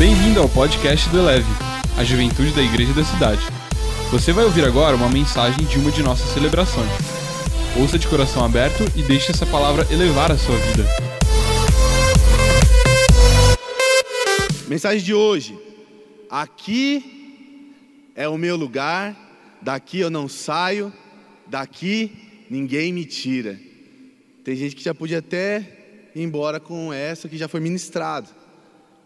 Bem-vindo ao podcast do Eleve, a juventude da igreja da cidade. Você vai ouvir agora uma mensagem de uma de nossas celebrações. Ouça de coração aberto e deixe essa palavra elevar a sua vida. Mensagem de hoje. Aqui é o meu lugar, daqui eu não saio, daqui ninguém me tira. Tem gente que já podia até ir embora com essa que já foi ministrado.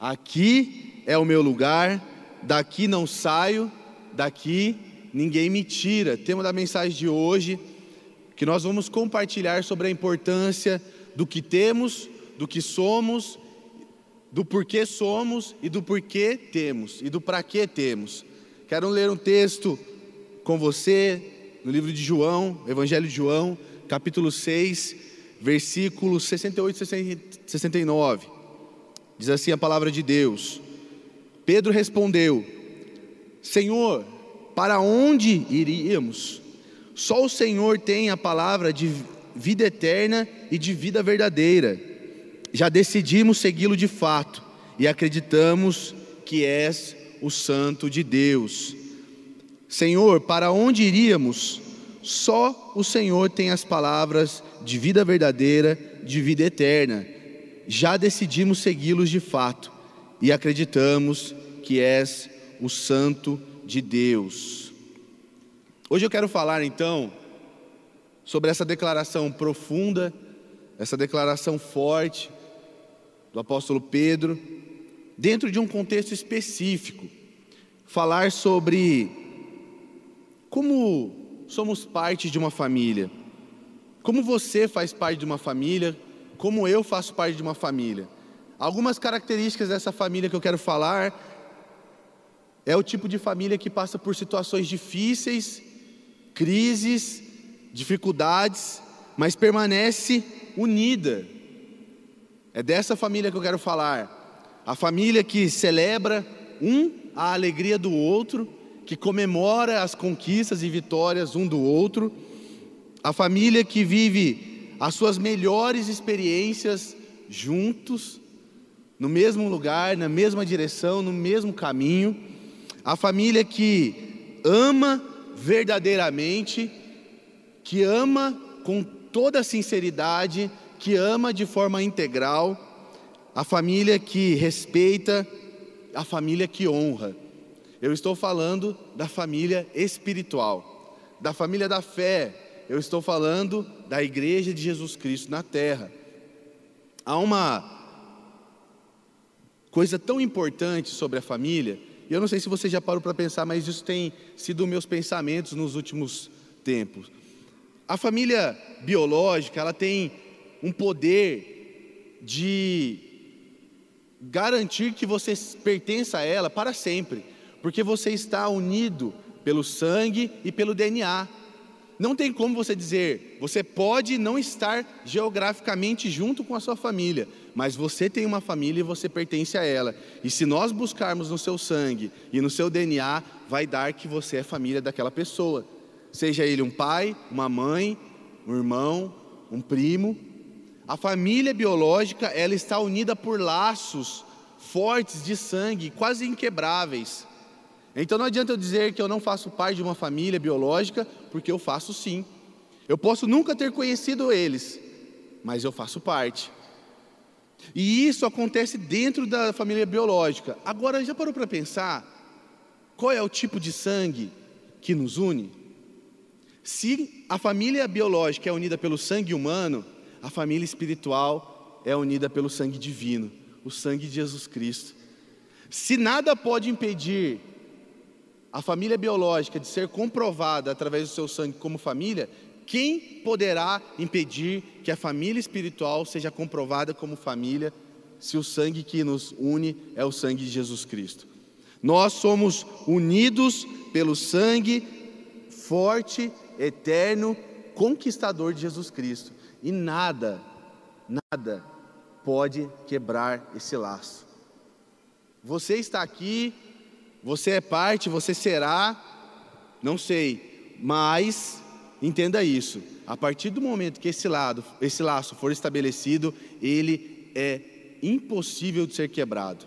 Aqui é o meu lugar, daqui não saio, daqui ninguém me tira. Tema da mensagem de hoje, que nós vamos compartilhar sobre a importância do que temos, do que somos, do porquê somos e do porquê temos e do para que temos. Quero ler um texto com você no livro de João, Evangelho de João, capítulo 6, versículos 68 e 69. Diz assim a palavra de Deus: Pedro respondeu: Senhor, para onde iríamos? Só o Senhor tem a palavra de vida eterna e de vida verdadeira. Já decidimos segui-lo de fato e acreditamos que és o Santo de Deus. Senhor, para onde iríamos? Só o Senhor tem as palavras de vida verdadeira, de vida eterna. Já decidimos segui-los de fato e acreditamos que és o Santo de Deus. Hoje eu quero falar então sobre essa declaração profunda, essa declaração forte do apóstolo Pedro, dentro de um contexto específico. Falar sobre como somos parte de uma família, como você faz parte de uma família, como eu faço parte de uma família. Algumas características dessa família que eu quero falar é o tipo de família que passa por situações difíceis, crises, dificuldades, mas permanece unida. É dessa família que eu quero falar. A família que celebra um a alegria do outro, que comemora as conquistas e vitórias um do outro. A família que vive as suas melhores experiências juntos, no mesmo lugar, na mesma direção, no mesmo caminho a família que ama verdadeiramente, que ama com toda sinceridade, que ama de forma integral, a família que respeita, a família que honra. Eu estou falando da família espiritual, da família da fé. Eu estou falando da igreja de Jesus Cristo na terra. Há uma coisa tão importante sobre a família e eu não sei se você já parou para pensar, mas isso tem sido meus pensamentos nos últimos tempos. A família biológica, ela tem um poder de garantir que você pertença a ela para sempre, porque você está unido pelo sangue e pelo DNA. Não tem como você dizer, você pode não estar geograficamente junto com a sua família, mas você tem uma família e você pertence a ela. E se nós buscarmos no seu sangue e no seu DNA, vai dar que você é família daquela pessoa. Seja ele um pai, uma mãe, um irmão, um primo. A família biológica, ela está unida por laços fortes de sangue, quase inquebráveis. Então não adianta eu dizer que eu não faço parte de uma família biológica, porque eu faço sim. Eu posso nunca ter conhecido eles, mas eu faço parte. E isso acontece dentro da família biológica. Agora, já parou para pensar qual é o tipo de sangue que nos une? Se a família biológica é unida pelo sangue humano, a família espiritual é unida pelo sangue divino, o sangue de Jesus Cristo. Se nada pode impedir a família biológica de ser comprovada através do seu sangue como família, quem poderá impedir que a família espiritual seja comprovada como família, se o sangue que nos une é o sangue de Jesus Cristo? Nós somos unidos pelo sangue forte, eterno, conquistador de Jesus Cristo. E nada, nada pode quebrar esse laço. Você está aqui você é parte, você será, não sei, mas entenda isso. A partir do momento que esse lado, esse laço for estabelecido, ele é impossível de ser quebrado.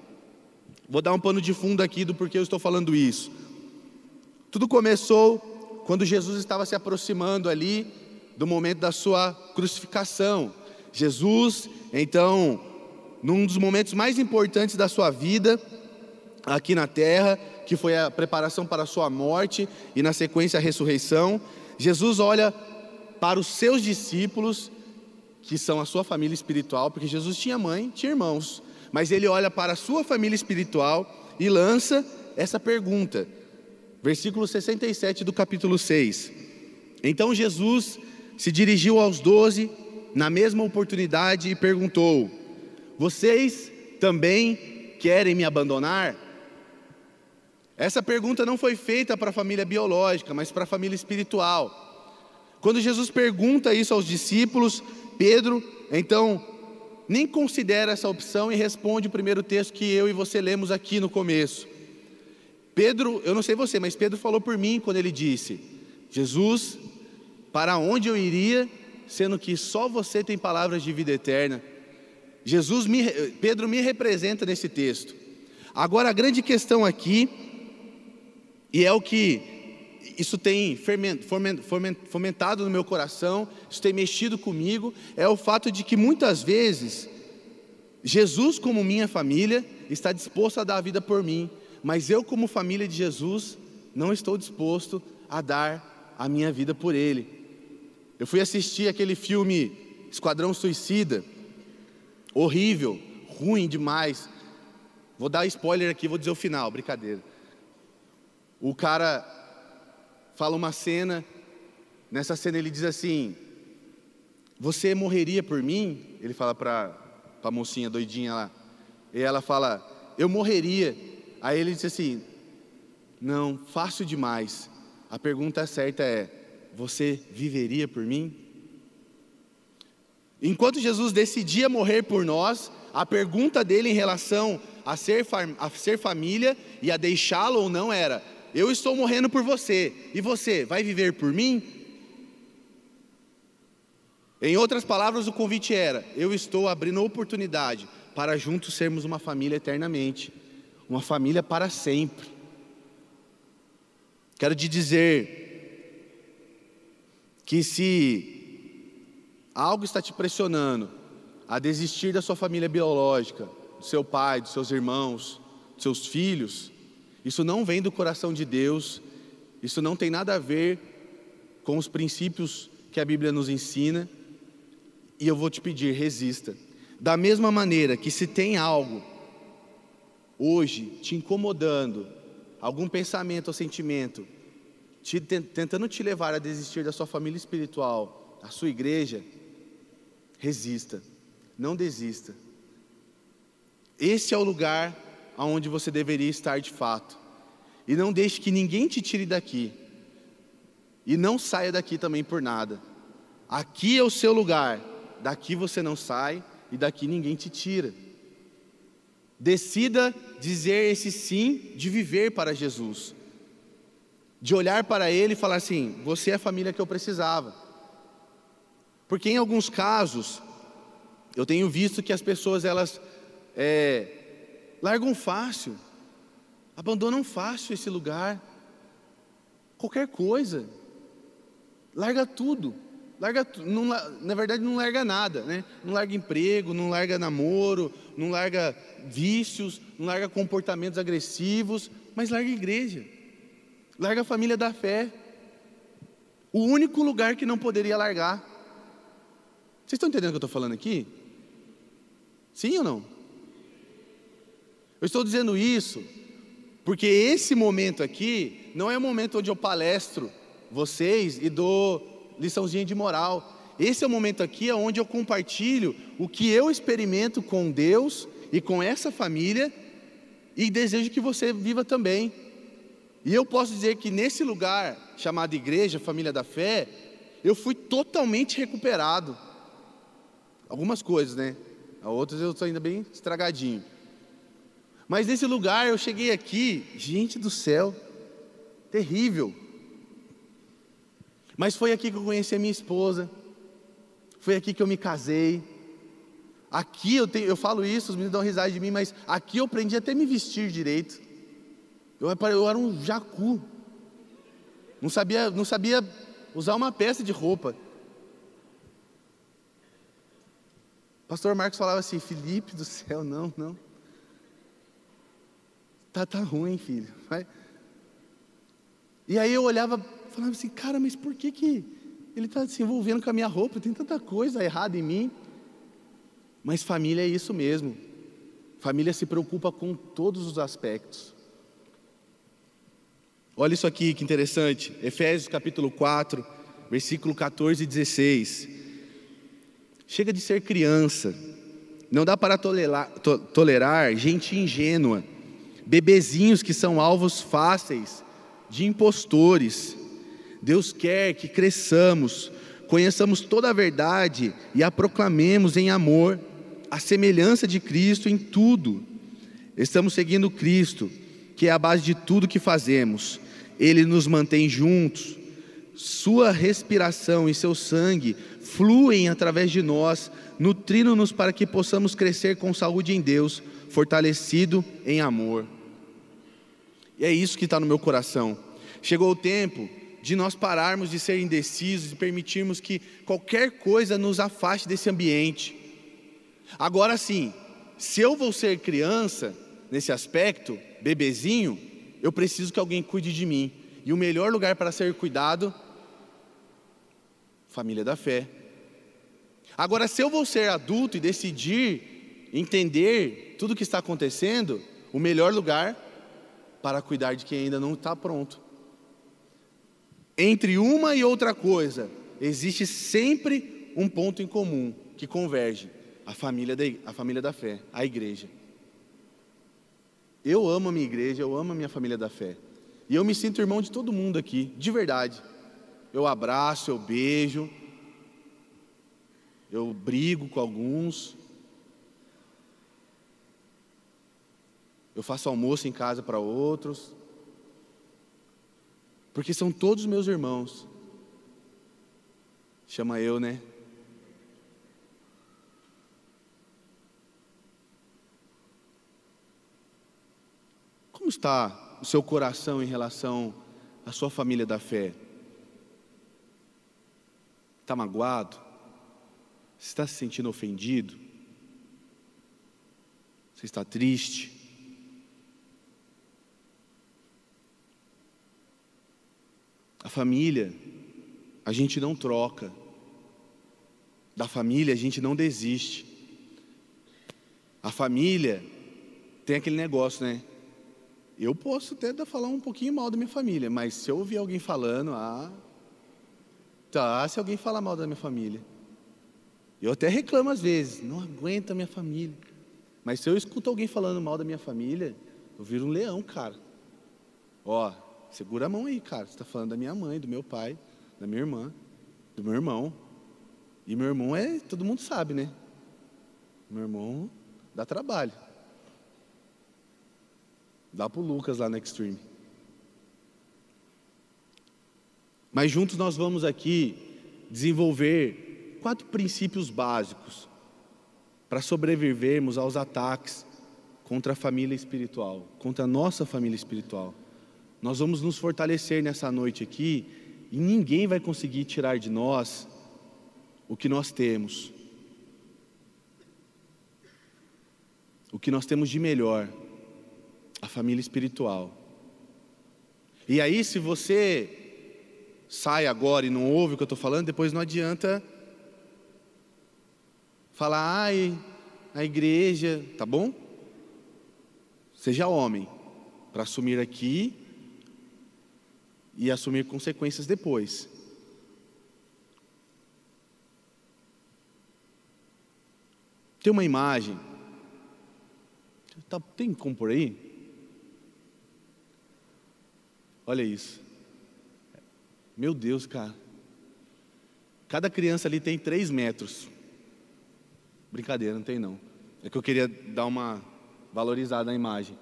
Vou dar um pano de fundo aqui do porquê eu estou falando isso. Tudo começou quando Jesus estava se aproximando ali do momento da sua crucificação. Jesus, então, num dos momentos mais importantes da sua vida aqui na terra, que foi a preparação para a sua morte e na sequência a ressurreição, Jesus olha para os seus discípulos, que são a sua família espiritual, porque Jesus tinha mãe, tinha irmãos, mas ele olha para a sua família espiritual e lança essa pergunta. Versículo 67 do capítulo 6. Então Jesus se dirigiu aos doze na mesma oportunidade e perguntou: Vocês também querem me abandonar? Essa pergunta não foi feita para a família biológica, mas para a família espiritual. Quando Jesus pergunta isso aos discípulos, Pedro, então, nem considera essa opção e responde o primeiro texto que eu e você lemos aqui no começo. Pedro, eu não sei você, mas Pedro falou por mim quando ele disse: Jesus, para onde eu iria, sendo que só você tem palavras de vida eterna? Jesus me, Pedro me representa nesse texto. Agora a grande questão aqui e é o que isso tem fomentado no meu coração, isso tem mexido comigo, é o fato de que muitas vezes Jesus, como minha família, está disposto a dar a vida por mim, mas eu, como família de Jesus, não estou disposto a dar a minha vida por Ele. Eu fui assistir aquele filme Esquadrão Suicida, horrível, ruim demais. Vou dar spoiler aqui, vou dizer o final, brincadeira. O cara fala uma cena, nessa cena ele diz assim: Você morreria por mim? Ele fala para a mocinha doidinha lá. E ela fala: Eu morreria. Aí ele diz assim: Não, fácil demais. A pergunta certa é: Você viveria por mim? Enquanto Jesus decidia morrer por nós, a pergunta dele em relação a ser, a ser família e a deixá-lo ou não era: eu estou morrendo por você, e você vai viver por mim? Em outras palavras, o convite era: eu estou abrindo oportunidade para juntos sermos uma família eternamente, uma família para sempre. Quero te dizer que se algo está te pressionando a desistir da sua família biológica, do seu pai, dos seus irmãos, dos seus filhos, isso não vem do coração de Deus, isso não tem nada a ver com os princípios que a Bíblia nos ensina, e eu vou te pedir, resista. Da mesma maneira que se tem algo hoje te incomodando, algum pensamento ou sentimento, te, tentando te levar a desistir da sua família espiritual, da sua igreja, resista, não desista. Esse é o lugar aonde você deveria estar de fato. E não deixe que ninguém te tire daqui. E não saia daqui também por nada. Aqui é o seu lugar. Daqui você não sai e daqui ninguém te tira. Decida dizer esse sim de viver para Jesus. De olhar para Ele e falar assim: você é a família que eu precisava. Porque em alguns casos, eu tenho visto que as pessoas elas é, largam fácil, abandonam fácil esse lugar, qualquer coisa, larga tudo, larga, não, na verdade não larga nada, né? Não larga emprego, não larga namoro, não larga vícios, não larga comportamentos agressivos, mas larga igreja, larga a família da fé, o único lugar que não poderia largar. Vocês estão entendendo o que eu estou falando aqui? Sim ou não? Eu estou dizendo isso porque esse momento aqui não é o momento onde eu palestro vocês e dou liçãozinha de moral. Esse é o momento aqui onde eu compartilho o que eu experimento com Deus e com essa família e desejo que você viva também. E eu posso dizer que nesse lugar chamado igreja, família da fé, eu fui totalmente recuperado. Algumas coisas, né? Outras eu estou ainda bem estragadinho. Mas nesse lugar eu cheguei aqui, gente do céu, terrível. Mas foi aqui que eu conheci a minha esposa, foi aqui que eu me casei. Aqui eu, tenho, eu falo isso, os meninos dão risada de mim, mas aqui eu aprendi até me vestir direito. Eu, eu era um jacu. Não sabia, não sabia usar uma peça de roupa. Pastor Marcos falava assim: Felipe do céu, não, não. Tá, tá ruim, filho. Vai. E aí eu olhava, falava assim, cara, mas por que que ele está se envolvendo com a minha roupa? Tem tanta coisa errada em mim. Mas família é isso mesmo. Família se preocupa com todos os aspectos. Olha isso aqui que interessante. Efésios capítulo 4, versículo 14 e 16. Chega de ser criança. Não dá para tolerar, to, tolerar gente ingênua, bebezinhos que são alvos fáceis de impostores. Deus quer que cresçamos, conheçamos toda a verdade e a proclamemos em amor, a semelhança de Cristo em tudo. Estamos seguindo Cristo, que é a base de tudo que fazemos. Ele nos mantém juntos. Sua respiração e seu sangue fluem através de nós, nutrindo-nos para que possamos crescer com saúde em Deus, fortalecido em amor. E é isso que está no meu coração. Chegou o tempo de nós pararmos de ser indecisos e permitirmos que qualquer coisa nos afaste desse ambiente. Agora sim, se eu vou ser criança nesse aspecto, bebezinho, eu preciso que alguém cuide de mim. E o melhor lugar para ser cuidado, família da fé. Agora, se eu vou ser adulto e decidir entender tudo o que está acontecendo, o melhor lugar para cuidar de quem ainda não está pronto. Entre uma e outra coisa, existe sempre um ponto em comum que converge: a família da, a família da fé, a igreja. Eu amo a minha igreja, eu amo a minha família da fé. E eu me sinto irmão de todo mundo aqui, de verdade. Eu abraço, eu beijo, eu brigo com alguns. Eu faço almoço em casa para outros. Porque são todos meus irmãos. Chama eu, né? Como está o seu coração em relação à sua família da fé? Está magoado? Você está se sentindo ofendido? Você está triste? A família, a gente não troca. Da família, a gente não desiste. A família tem aquele negócio, né? Eu posso até falar um pouquinho mal da minha família, mas se eu ouvir alguém falando, ah, tá, se alguém falar mal da minha família. Eu até reclamo às vezes, não aguento a minha família. Mas se eu escuto alguém falando mal da minha família, eu viro um leão, cara. Ó, segura a mão aí, cara. Você está falando da minha mãe, do meu pai, da minha irmã, do meu irmão. E meu irmão é, todo mundo sabe, né? Meu irmão dá trabalho. Dá para o Lucas lá no Extreme. Mas juntos nós vamos aqui desenvolver quatro princípios básicos para sobrevivermos aos ataques contra a família espiritual, contra a nossa família espiritual. Nós vamos nos fortalecer nessa noite aqui e ninguém vai conseguir tirar de nós o que nós temos. O que nós temos de melhor a família espiritual. E aí, se você sai agora e não ouve o que eu estou falando, depois não adianta falar, ai, a igreja, tá bom? Seja homem, para assumir aqui e assumir consequências depois. Tem uma imagem, tá, tem como por aí? Olha isso. Meu Deus, cara. Cada criança ali tem três metros. Brincadeira, não tem não. É que eu queria dar uma valorizada na imagem.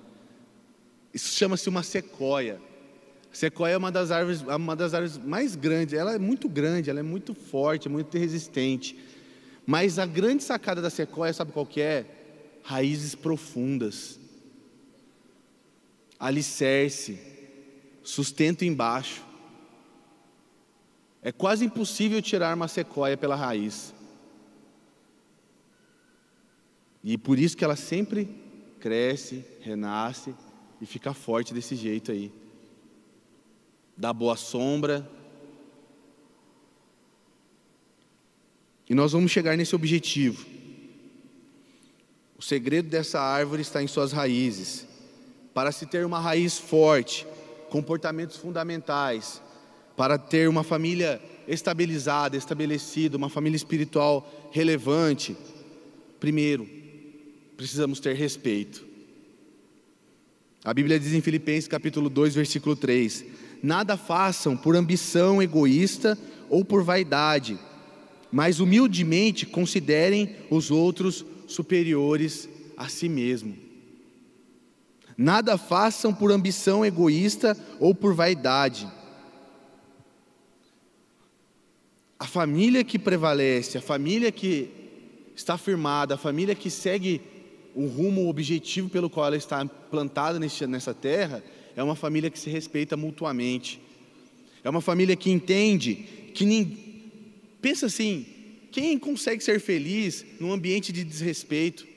Isso chama-se uma sequoia. Sequoia é uma das árvores, uma das árvores mais grandes. Ela é muito grande, ela é muito forte, muito resistente. Mas a grande sacada da sequoia, sabe qual que é? Raízes profundas, alicerce, sustento embaixo. É quase impossível tirar uma sequoia pela raiz. E por isso que ela sempre cresce, renasce e fica forte desse jeito aí. Dá boa sombra, E nós vamos chegar nesse objetivo. O segredo dessa árvore está em suas raízes. Para se ter uma raiz forte, comportamentos fundamentais, para ter uma família estabilizada, estabelecida, uma família espiritual relevante, primeiro, precisamos ter respeito. A Bíblia diz em Filipenses capítulo 2, versículo 3: Nada façam por ambição egoísta ou por vaidade, mas humildemente considerem os outros superiores a si mesmo. Nada façam por ambição egoísta ou por vaidade. A família que prevalece, a família que está firmada, a família que segue o rumo, o objetivo pelo qual ela está plantada nessa terra, é uma família que se respeita mutuamente. É uma família que entende que ninguém Pensa assim: quem consegue ser feliz num ambiente de desrespeito?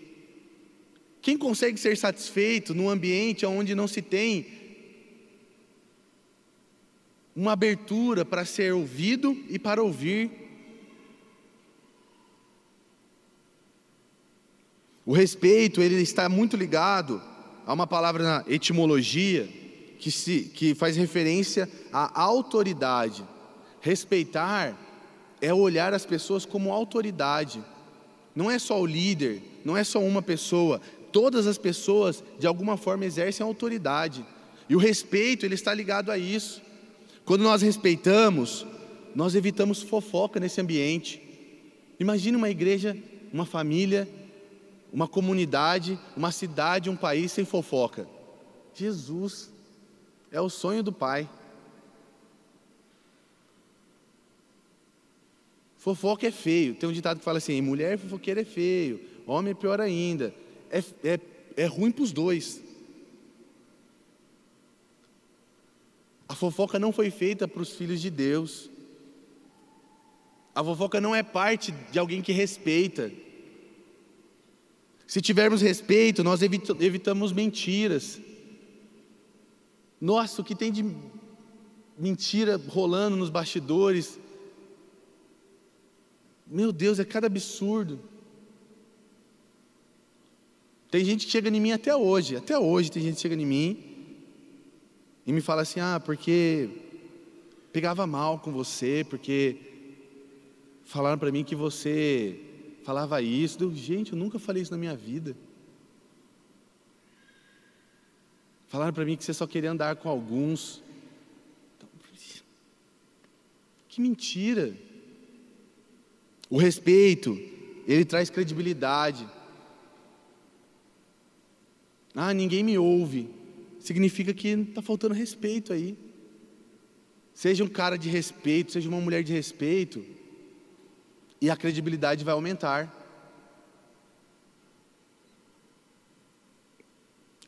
Quem consegue ser satisfeito num ambiente onde não se tem uma abertura para ser ouvido e para ouvir? O respeito, ele está muito ligado a uma palavra na etimologia que, se, que faz referência à autoridade. Respeitar é olhar as pessoas como autoridade. Não é só o líder, não é só uma pessoa. Todas as pessoas, de alguma forma, exercem autoridade. E o respeito, ele está ligado a isso. Quando nós respeitamos, nós evitamos fofoca nesse ambiente. Imagine uma igreja, uma família, uma comunidade, uma cidade, um país sem fofoca. Jesus é o sonho do Pai. Fofoca é feio. Tem um ditado que fala assim: mulher fofoqueira é feio, homem é pior ainda. É, é, é ruim para os dois. A fofoca não foi feita para os filhos de Deus. A fofoca não é parte de alguém que respeita. Se tivermos respeito, nós evitamos mentiras. Nossa, o que tem de mentira rolando nos bastidores meu Deus, é cada absurdo. Tem gente que chega em mim até hoje, até hoje tem gente que chega em mim e me fala assim: ah, porque pegava mal com você, porque falaram para mim que você falava isso. Eu, gente, eu nunca falei isso na minha vida. Falaram para mim que você só queria andar com alguns. Que mentira. O respeito, ele traz credibilidade. Ah, ninguém me ouve. Significa que está faltando respeito aí. Seja um cara de respeito, seja uma mulher de respeito, e a credibilidade vai aumentar.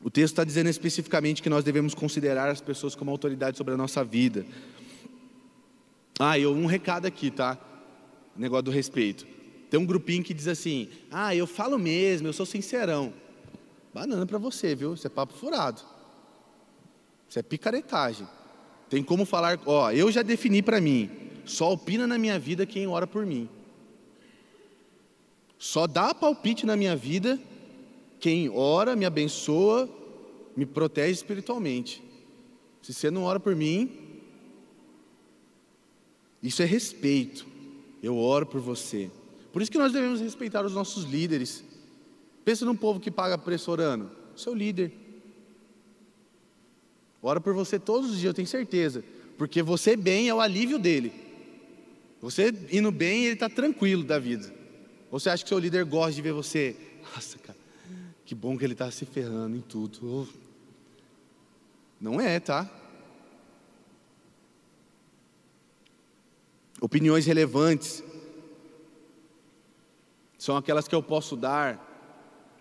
O texto está dizendo especificamente que nós devemos considerar as pessoas como autoridade sobre a nossa vida. Ah, e um recado aqui, tá? negócio do respeito. Tem um grupinho que diz assim: Ah, eu falo mesmo, eu sou sincerão. Banana para você, viu? Isso é papo furado. Isso é picaretagem. Tem como falar, ó, eu já defini para mim, só opina na minha vida quem ora por mim. Só dá palpite na minha vida quem ora, me abençoa, me protege espiritualmente. Se você não ora por mim, isso é respeito. Eu oro por você. Por isso que nós devemos respeitar os nossos líderes. Pensa num povo que paga preço orando. Seu líder. Ora por você todos os dias, eu tenho certeza. Porque você bem é o alívio dele. Você indo bem, ele está tranquilo da vida. Você acha que seu líder gosta de ver você? Nossa, cara, que bom que ele está se ferrando em tudo. Não é, tá? opiniões relevantes. são aquelas que eu posso dar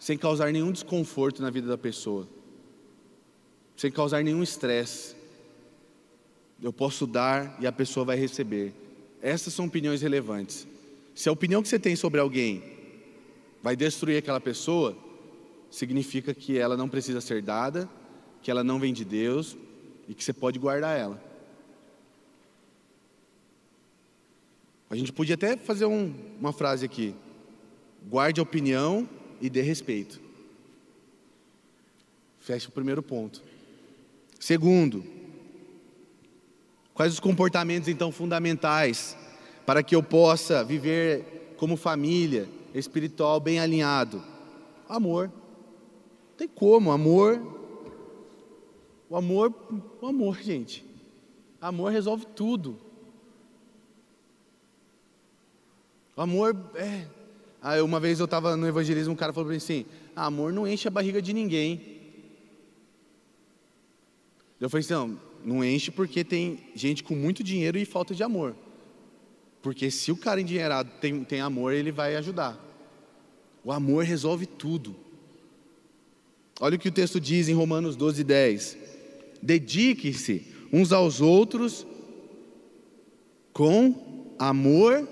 sem causar nenhum desconforto na vida da pessoa, sem causar nenhum estresse. Eu posso dar e a pessoa vai receber. Essas são opiniões relevantes. Se a opinião que você tem sobre alguém vai destruir aquela pessoa, significa que ela não precisa ser dada, que ela não vem de Deus e que você pode guardar ela. A gente podia até fazer um, uma frase aqui: guarde a opinião e dê respeito. Fecha o primeiro ponto. Segundo, quais os comportamentos então fundamentais para que eu possa viver como família espiritual bem alinhado? Amor. Tem como, amor. O amor, o amor, gente. Amor resolve tudo. O amor é. Ah, uma vez eu estava no evangelismo, um cara falou para mim assim: ah, amor não enche a barriga de ninguém. Eu falei assim: não, não enche porque tem gente com muito dinheiro e falta de amor. Porque se o cara endinheirado tem, tem amor, ele vai ajudar. O amor resolve tudo. Olha o que o texto diz em Romanos 12, 10. Dedique-se uns aos outros com amor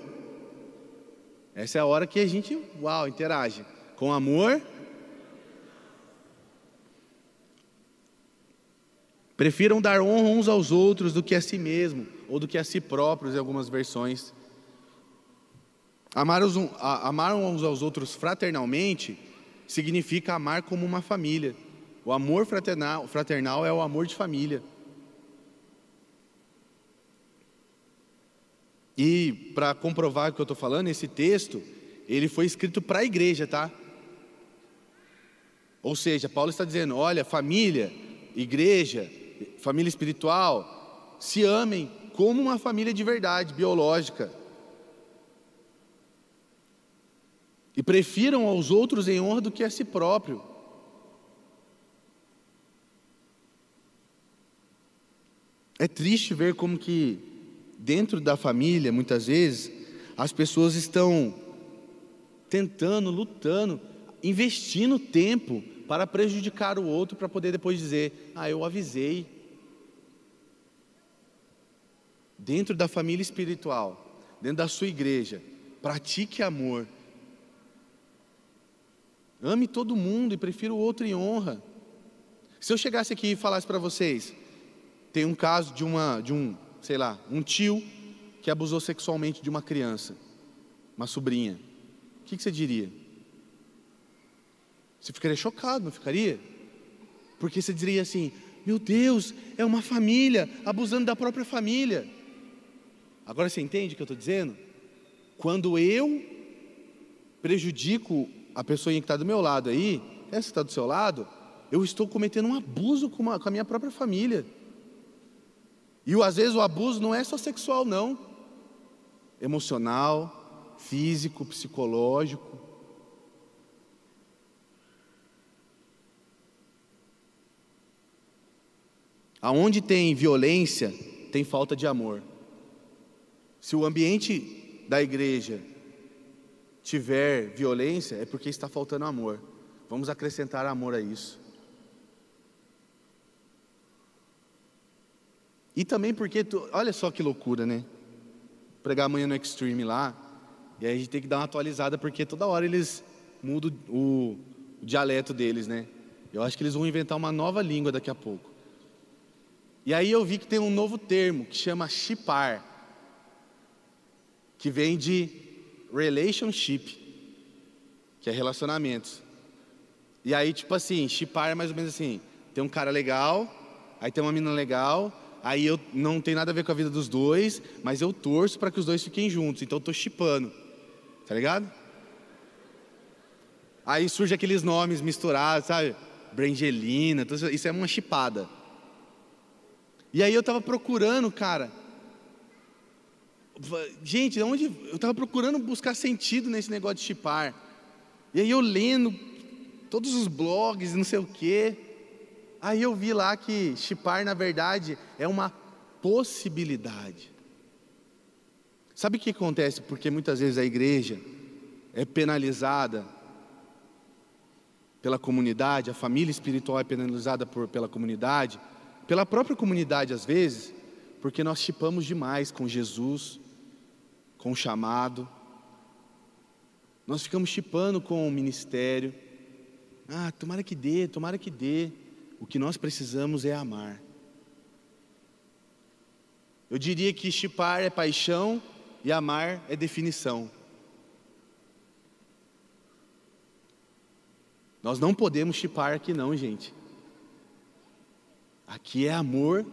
essa é a hora que a gente, uau, interage. Com amor. Prefiram dar honra uns aos outros do que a si mesmo, ou do que a si próprios, em algumas versões. Amar, os, amar uns aos outros fraternalmente significa amar como uma família. O amor fraternal, fraternal é o amor de família. E para comprovar o que eu estou falando, esse texto, ele foi escrito para a igreja, tá? Ou seja, Paulo está dizendo: olha, família, igreja, família espiritual, se amem como uma família de verdade, biológica. E prefiram aos outros em honra do que a si próprio. É triste ver como que dentro da família, muitas vezes, as pessoas estão tentando, lutando, investindo tempo para prejudicar o outro, para poder depois dizer: Ah, eu avisei. Dentro da família espiritual, dentro da sua igreja, pratique amor. Ame todo mundo e prefira o outro em honra. Se eu chegasse aqui e falasse para vocês, tem um caso de, uma, de um sei lá, um tio que abusou sexualmente de uma criança, uma sobrinha, o que, que você diria? Você ficaria chocado, não ficaria? Porque você diria assim: meu Deus, é uma família abusando da própria família. Agora você entende o que eu estou dizendo? Quando eu prejudico a pessoa que está do meu lado aí, essa que está do seu lado, eu estou cometendo um abuso com, uma, com a minha própria família. E às vezes o abuso não é só sexual, não. Emocional, físico, psicológico. Aonde tem violência, tem falta de amor. Se o ambiente da igreja tiver violência, é porque está faltando amor. Vamos acrescentar amor a isso. E também porque, tu, olha só que loucura, né? Pregar amanhã no Extreme lá, e aí a gente tem que dar uma atualizada, porque toda hora eles mudam o, o dialeto deles, né? Eu acho que eles vão inventar uma nova língua daqui a pouco. E aí eu vi que tem um novo termo que chama chipar, que vem de relationship, que é relacionamentos. E aí, tipo assim, chipar é mais ou menos assim: tem um cara legal, aí tem uma menina legal, aí eu não tem nada a ver com a vida dos dois, mas eu torço para que os dois fiquem juntos, então eu estou chipando, tá ligado? Aí surge aqueles nomes misturados, sabe? Brangelina, isso é uma chipada. E aí eu estava procurando, cara. Gente, onde eu estava procurando buscar sentido nesse negócio de chipar. E aí eu lendo todos os blogs, não sei o quê. Aí eu vi lá que chipar, na verdade, é uma possibilidade. Sabe o que acontece? Porque muitas vezes a igreja é penalizada pela comunidade, a família espiritual é penalizada por, pela comunidade, pela própria comunidade às vezes, porque nós chipamos demais com Jesus, com o chamado, nós ficamos chipando com o ministério. Ah, tomara que dê, tomara que dê. O que nós precisamos é amar. Eu diria que chipar é paixão e amar é definição. Nós não podemos chipar aqui não, gente. Aqui é amor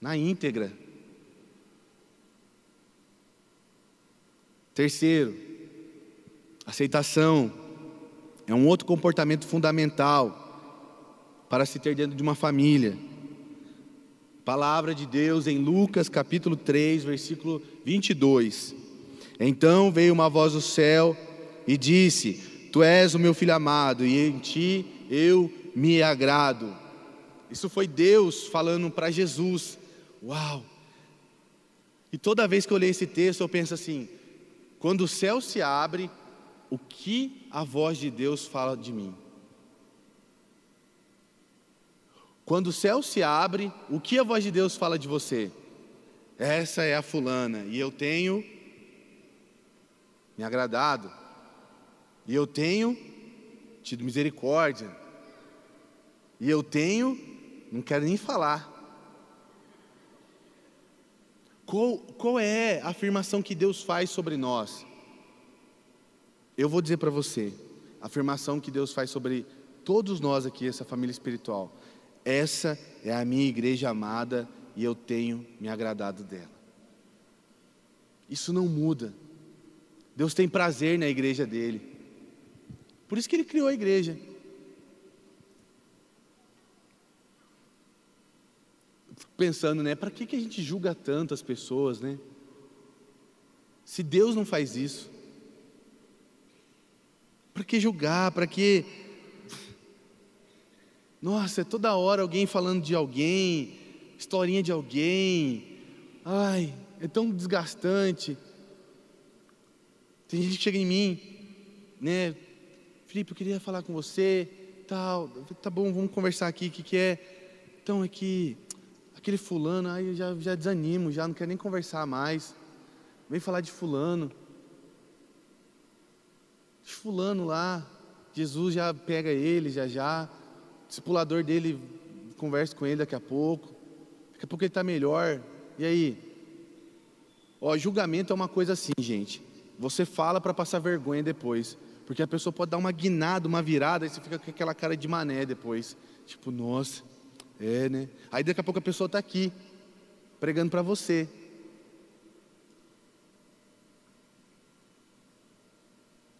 na íntegra. Terceiro, aceitação é um outro comportamento fundamental para se ter dentro de uma família. Palavra de Deus em Lucas capítulo 3, versículo 22. Então veio uma voz do céu e disse: Tu és o meu filho amado, e em ti eu me agrado. Isso foi Deus falando para Jesus. Uau! E toda vez que eu leio esse texto, eu penso assim: quando o céu se abre, o que a voz de Deus fala de mim? Quando o céu se abre, o que a voz de Deus fala de você? Essa é a fulana, e eu tenho me agradado. E eu tenho tido misericórdia. E eu tenho, não quero nem falar. Qual, qual é a afirmação que Deus faz sobre nós? Eu vou dizer para você, a afirmação que Deus faz sobre todos nós aqui, essa família espiritual. Essa é a minha igreja amada e eu tenho me agradado dela. Isso não muda. Deus tem prazer na igreja dele. Por isso que ele criou a igreja. Pensando, né? Para que, que a gente julga tanto as pessoas, né? Se Deus não faz isso, para que julgar? Para que. Nossa, é toda hora alguém falando de alguém, historinha de alguém. Ai, é tão desgastante. Tem gente que chega em mim, né? Felipe, eu queria falar com você, tal. Tá bom, vamos conversar aqui, o que, que é? Então, é que aquele fulano, aí já, já desanimo, já não quero nem conversar mais. Vem falar de fulano. De fulano lá, Jesus já pega ele, já já. O discipulador dele, conversa com ele daqui a pouco. Daqui a pouco ele está melhor. E aí? Ó, julgamento é uma coisa assim, gente. Você fala para passar vergonha depois. Porque a pessoa pode dar uma guinada, uma virada, e você fica com aquela cara de mané depois. Tipo, nossa, é, né? Aí daqui a pouco a pessoa está aqui, pregando para você.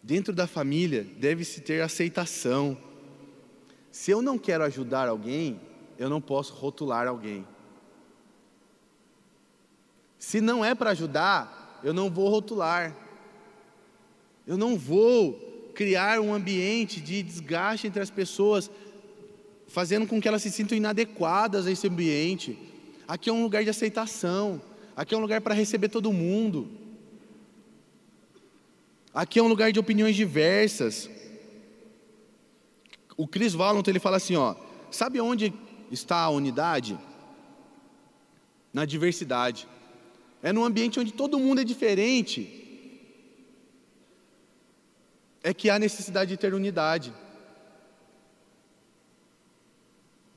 Dentro da família deve-se ter aceitação. Se eu não quero ajudar alguém, eu não posso rotular alguém. Se não é para ajudar, eu não vou rotular. Eu não vou criar um ambiente de desgaste entre as pessoas, fazendo com que elas se sintam inadequadas a esse ambiente. Aqui é um lugar de aceitação, aqui é um lugar para receber todo mundo. Aqui é um lugar de opiniões diversas. O Chris Valentin ele fala assim, ó, sabe onde está a unidade? Na diversidade. É num ambiente onde todo mundo é diferente é que há necessidade de ter unidade.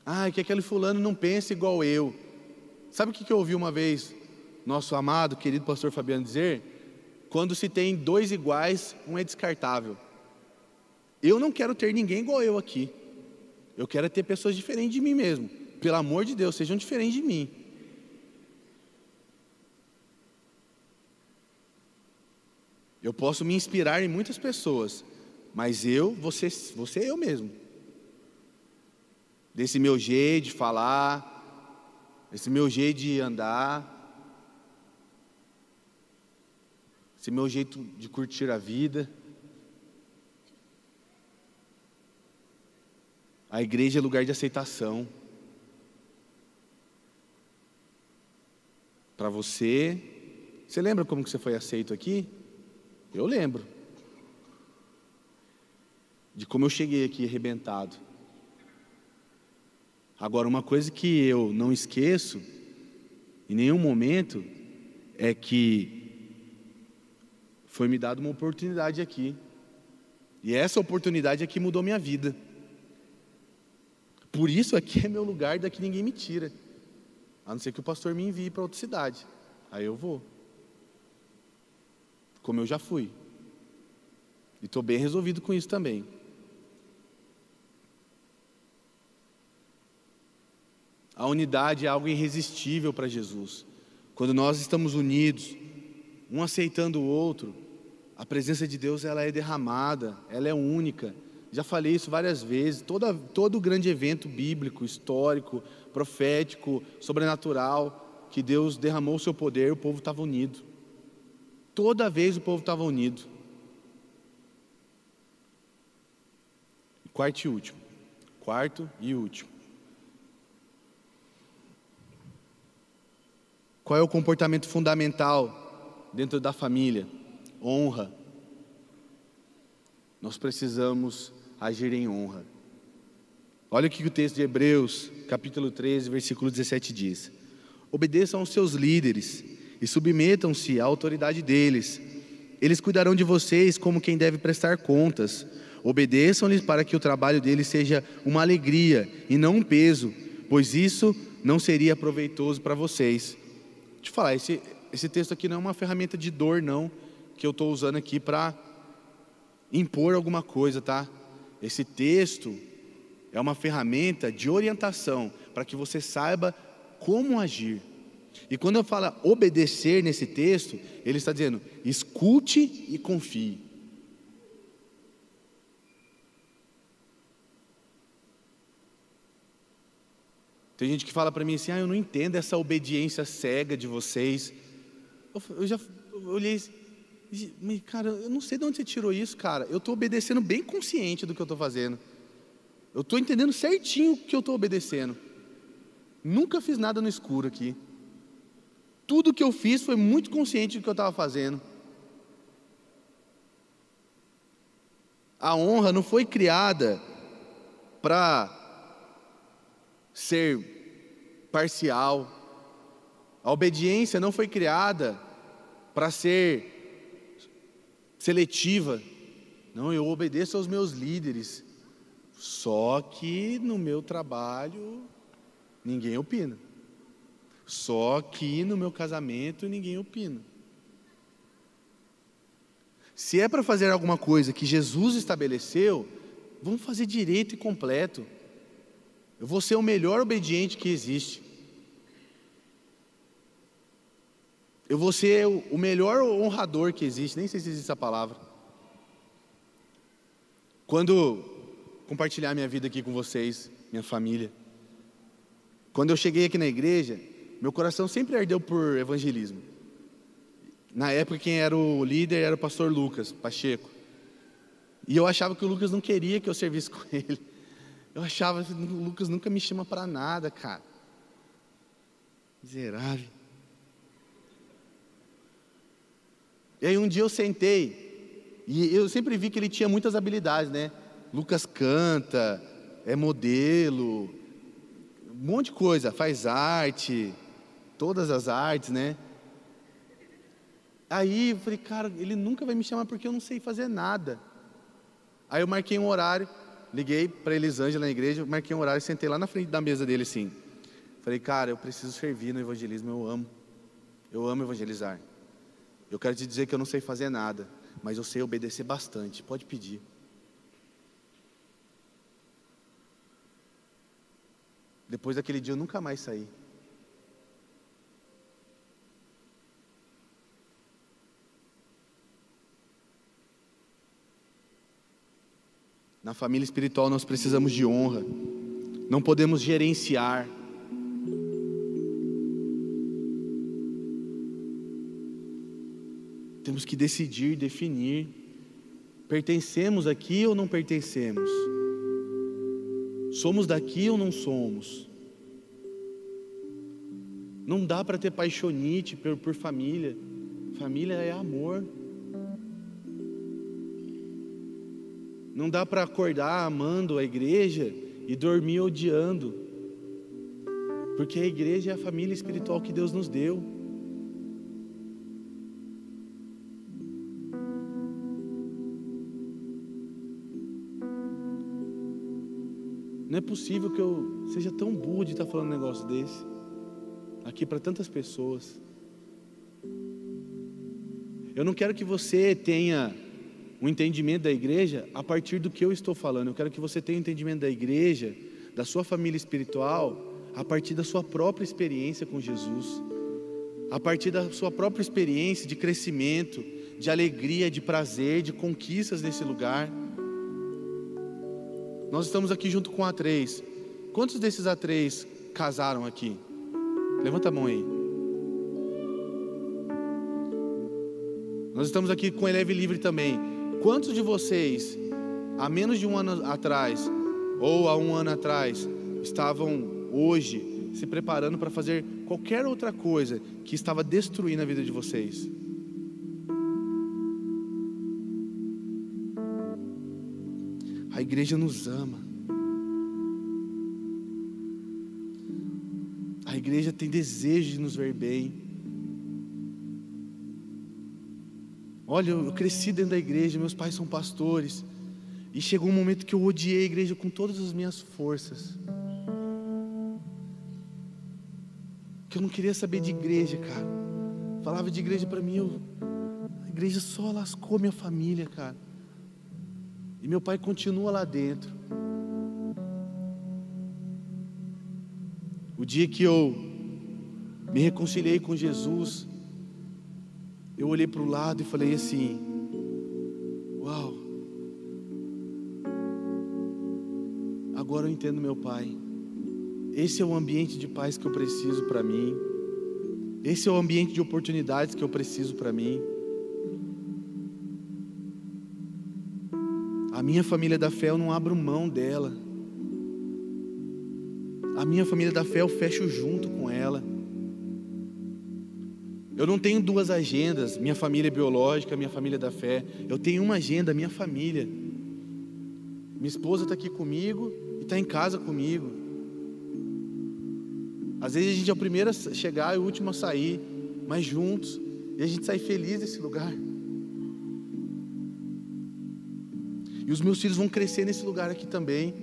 Ah, que aquele fulano não pensa igual eu. Sabe o que eu ouvi uma vez nosso amado, querido pastor Fabiano dizer? Quando se tem dois iguais, um é descartável. Eu não quero ter ninguém igual eu aqui. Eu quero ter pessoas diferentes de mim mesmo. Pelo amor de Deus, sejam diferentes de mim. Eu posso me inspirar em muitas pessoas, mas eu ser, vou ser eu mesmo. Desse meu jeito de falar, desse meu jeito de andar, esse meu jeito de curtir a vida. A igreja é lugar de aceitação. Para você, você lembra como que você foi aceito aqui? Eu lembro de como eu cheguei aqui arrebentado. Agora, uma coisa que eu não esqueço, em nenhum momento, é que foi me dada uma oportunidade aqui. E essa oportunidade aqui mudou minha vida. Por isso aqui é meu lugar, daqui ninguém me tira. A não ser que o pastor me envie para outra cidade. Aí eu vou. Como eu já fui. E estou bem resolvido com isso também. A unidade é algo irresistível para Jesus. Quando nós estamos unidos, um aceitando o outro, a presença de Deus ela é derramada, ela é única. Já falei isso várias vezes. Toda, todo grande evento bíblico, histórico, profético, sobrenatural, que Deus derramou o seu poder, o povo estava unido. Toda vez o povo estava unido. Quarto e último. Quarto e último. Qual é o comportamento fundamental dentro da família? Honra. Nós precisamos agir em honra. Olha o que o texto de Hebreus, capítulo 13, versículo 17 diz: Obedeçam aos seus líderes e submetam-se à autoridade deles. Eles cuidarão de vocês como quem deve prestar contas. Obedeçam-lhes para que o trabalho deles seja uma alegria e não um peso, pois isso não seria proveitoso para vocês. Eu falar, esse, esse texto aqui não é uma ferramenta de dor, não, que eu estou usando aqui para impor alguma coisa, tá? Esse texto é uma ferramenta de orientação para que você saiba como agir. E quando eu falo obedecer nesse texto, ele está dizendo: escute e confie. Tem gente que fala para mim assim: ah, eu não entendo essa obediência cega de vocês. Eu já olhei, mas cara, eu não sei de onde você tirou isso, cara. Eu estou obedecendo bem consciente do que eu estou fazendo. Eu estou entendendo certinho o que eu estou obedecendo. Nunca fiz nada no escuro aqui. Tudo que eu fiz foi muito consciente do que eu estava fazendo. A honra não foi criada para ser parcial. A obediência não foi criada para ser seletiva. Não, eu obedeço aos meus líderes. Só que no meu trabalho ninguém opina. Só que no meu casamento ninguém opina. Se é para fazer alguma coisa que Jesus estabeleceu, vamos fazer direito e completo. Eu vou ser o melhor obediente que existe. Eu vou ser o melhor honrador que existe, nem sei se existe essa palavra. Quando compartilhar minha vida aqui com vocês, minha família. Quando eu cheguei aqui na igreja, meu coração sempre ardeu por evangelismo. Na época, quem era o líder era o pastor Lucas Pacheco. E eu achava que o Lucas não queria que eu servisse com ele. Eu achava que o Lucas nunca me chama para nada, cara. Miserável. E aí um dia eu sentei, e eu sempre vi que ele tinha muitas habilidades, né? Lucas canta, é modelo, um monte de coisa, faz arte, todas as artes, né? Aí eu falei, cara, ele nunca vai me chamar porque eu não sei fazer nada. Aí eu marquei um horário, liguei para Elisângela na igreja, marquei um horário e sentei lá na frente da mesa dele assim. Falei, cara, eu preciso servir no evangelismo, eu amo. Eu amo evangelizar. Eu quero te dizer que eu não sei fazer nada, mas eu sei obedecer bastante. Pode pedir. Depois daquele dia eu nunca mais saí. Na família espiritual nós precisamos de honra. Não podemos gerenciar. Temos que decidir, definir. Pertencemos aqui ou não pertencemos? Somos daqui ou não somos? Não dá para ter paixonite por, por família. Família é amor. Não dá para acordar amando a igreja e dormir odiando. Porque a igreja é a família espiritual que Deus nos deu. Não é possível que eu seja tão burro de estar falando um negócio desse aqui para tantas pessoas. Eu não quero que você tenha um entendimento da igreja a partir do que eu estou falando. Eu quero que você tenha um entendimento da igreja, da sua família espiritual, a partir da sua própria experiência com Jesus, a partir da sua própria experiência de crescimento, de alegria, de prazer, de conquistas nesse lugar. Nós estamos aqui junto com a três. Quantos desses a três casaram aqui? Levanta a mão aí. Nós estamos aqui com Eleve Livre também. Quantos de vocês, há menos de um ano atrás, ou há um ano atrás, estavam hoje se preparando para fazer qualquer outra coisa que estava destruindo a vida de vocês? A igreja nos ama. A igreja tem desejo de nos ver bem. Olha, eu cresci dentro da igreja, meus pais são pastores. E chegou um momento que eu odiei a igreja com todas as minhas forças. Que eu não queria saber de igreja, cara. Falava de igreja para mim, eu, a igreja só lascou minha família, cara. E meu pai continua lá dentro. O dia que eu me reconciliei com Jesus, eu olhei para o lado e falei assim: Uau, agora eu entendo meu pai. Esse é o ambiente de paz que eu preciso para mim. Esse é o ambiente de oportunidades que eu preciso para mim. A minha família da fé eu não abro mão dela. A minha família da fé eu fecho junto com ela. Eu não tenho duas agendas, minha família biológica, minha família da fé. Eu tenho uma agenda, minha família. Minha esposa está aqui comigo e está em casa comigo. Às vezes a gente é o primeiro a chegar e o último a sair, mas juntos, e a gente sai feliz desse lugar. E os meus filhos vão crescer nesse lugar aqui também.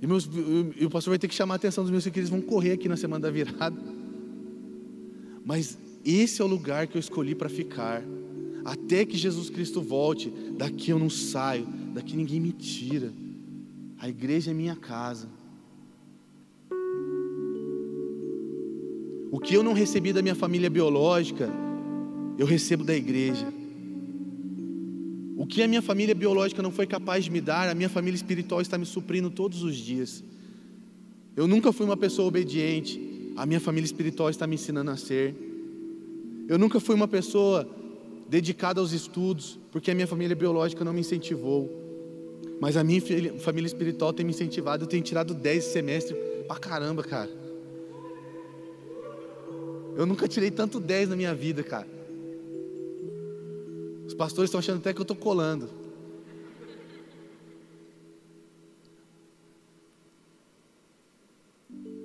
E, meus, e o pastor vai ter que chamar a atenção dos meus filhos, que eles vão correr aqui na semana da virada. Mas esse é o lugar que eu escolhi para ficar. Até que Jesus Cristo volte, daqui eu não saio, daqui ninguém me tira. A igreja é minha casa. O que eu não recebi da minha família biológica, eu recebo da igreja. O que a minha família biológica não foi capaz de me dar, a minha família espiritual está me suprindo todos os dias. Eu nunca fui uma pessoa obediente, a minha família espiritual está me ensinando a ser. Eu nunca fui uma pessoa dedicada aos estudos, porque a minha família biológica não me incentivou. Mas a minha família espiritual tem me incentivado, eu tenho tirado 10 semestres pra caramba, cara. Eu nunca tirei tanto 10 na minha vida, cara pastores estão achando até que eu estou colando.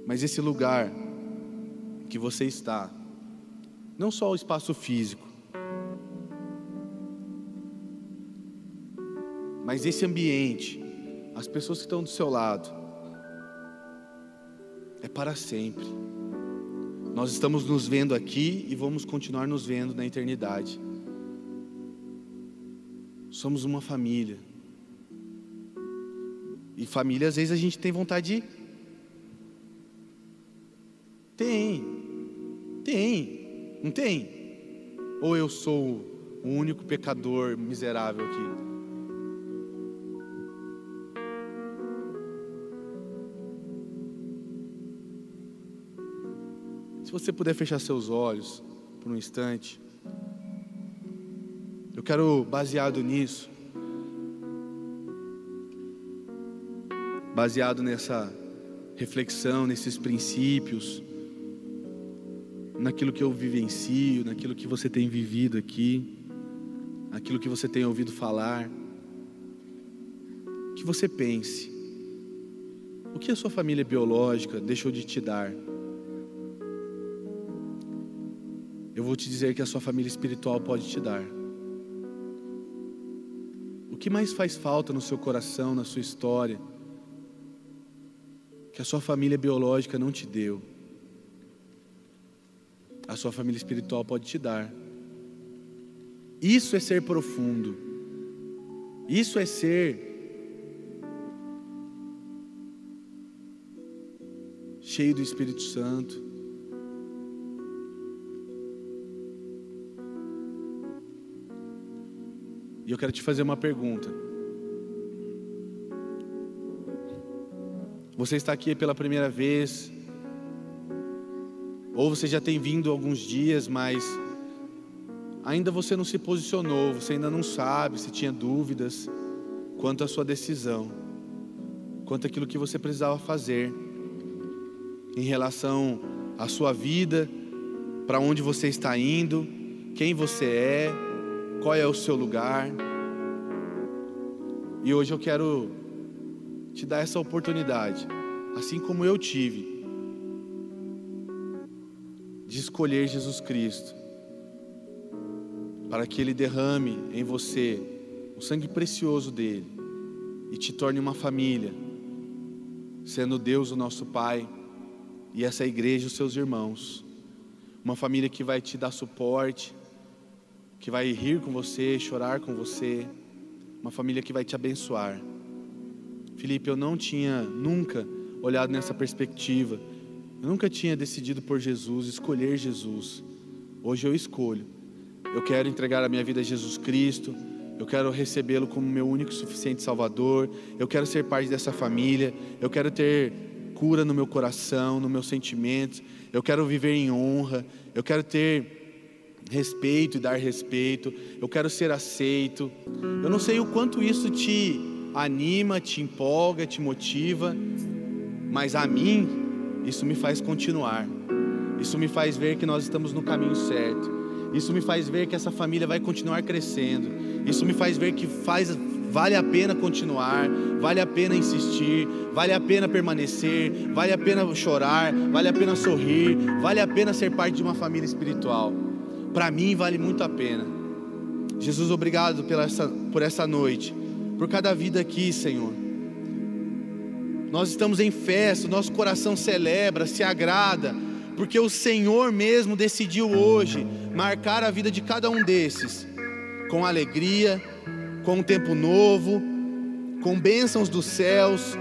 Mas esse lugar que você está, não só o espaço físico, mas esse ambiente, as pessoas que estão do seu lado, é para sempre. Nós estamos nos vendo aqui e vamos continuar nos vendo na eternidade. Somos uma família. E família, às vezes, a gente tem vontade de. Tem. Tem. Não tem? Ou eu sou o único pecador miserável aqui? Se você puder fechar seus olhos por um instante. Eu quero, baseado nisso, baseado nessa reflexão, nesses princípios, naquilo que eu vivencio, naquilo que você tem vivido aqui, aquilo que você tem ouvido falar, que você pense. O que a sua família biológica deixou de te dar? Eu vou te dizer que a sua família espiritual pode te dar. O que mais faz falta no seu coração, na sua história, que a sua família biológica não te deu? A sua família espiritual pode te dar. Isso é ser profundo. Isso é ser cheio do Espírito Santo. E eu quero te fazer uma pergunta. Você está aqui pela primeira vez, ou você já tem vindo alguns dias, mas ainda você não se posicionou, você ainda não sabe, se tinha dúvidas quanto à sua decisão, quanto àquilo que você precisava fazer em relação à sua vida, para onde você está indo, quem você é, qual é o seu lugar. E hoje eu quero te dar essa oportunidade, assim como eu tive, escolher Jesus Cristo, para que Ele derrame em você o sangue precioso dele e te torne uma família, sendo Deus o nosso Pai e essa igreja, os seus irmãos. Uma família que vai te dar suporte, que vai rir com você, chorar com você. Uma família que vai te abençoar. Felipe, eu não tinha nunca olhado nessa perspectiva. Eu nunca tinha decidido por Jesus, escolher Jesus. Hoje eu escolho. Eu quero entregar a minha vida a Jesus Cristo. Eu quero recebê-lo como meu único e suficiente Salvador. Eu quero ser parte dessa família. Eu quero ter cura no meu coração, nos meus sentimentos. Eu quero viver em honra. Eu quero ter respeito e dar respeito. Eu quero ser aceito. Eu não sei o quanto isso te anima, te empolga, te motiva, mas a mim isso me faz continuar. Isso me faz ver que nós estamos no caminho certo. Isso me faz ver que essa família vai continuar crescendo. Isso me faz ver que faz Vale a pena continuar, vale a pena insistir, vale a pena permanecer, vale a pena chorar, vale a pena sorrir, vale a pena ser parte de uma família espiritual. Para mim vale muito a pena. Jesus, obrigado pela essa, por essa noite, por cada vida aqui, Senhor. Nós estamos em festa, nosso coração celebra, se agrada, porque o Senhor mesmo decidiu hoje marcar a vida de cada um desses com alegria, com um tempo novo, com bênçãos dos céus.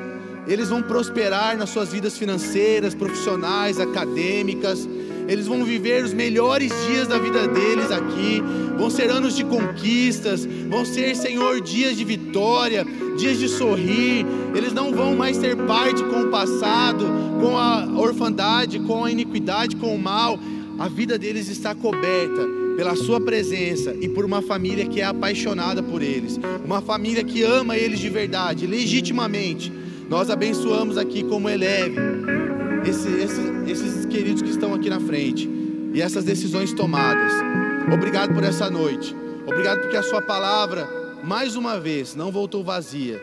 Eles vão prosperar nas suas vidas financeiras, profissionais, acadêmicas. Eles vão viver os melhores dias da vida deles aqui. Vão ser anos de conquistas. Vão ser, Senhor, dias de vitória, dias de sorrir. Eles não vão mais ter parte com o passado, com a orfandade, com a iniquidade, com o mal. A vida deles está coberta pela Sua presença e por uma família que é apaixonada por eles, uma família que ama eles de verdade, legitimamente. Nós abençoamos aqui como eleve esse, esse, esses queridos que estão aqui na frente e essas decisões tomadas. Obrigado por essa noite. Obrigado porque a Sua palavra, mais uma vez, não voltou vazia.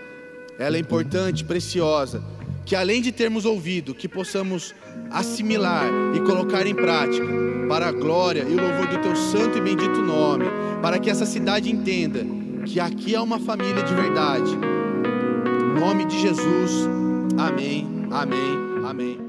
Ela é importante, preciosa. Que além de termos ouvido, que possamos assimilar e colocar em prática para a glória e o louvor do teu santo e bendito nome, para que essa cidade entenda que aqui é uma família de verdade. Em nome de Jesus. Amém. Amém. Amém.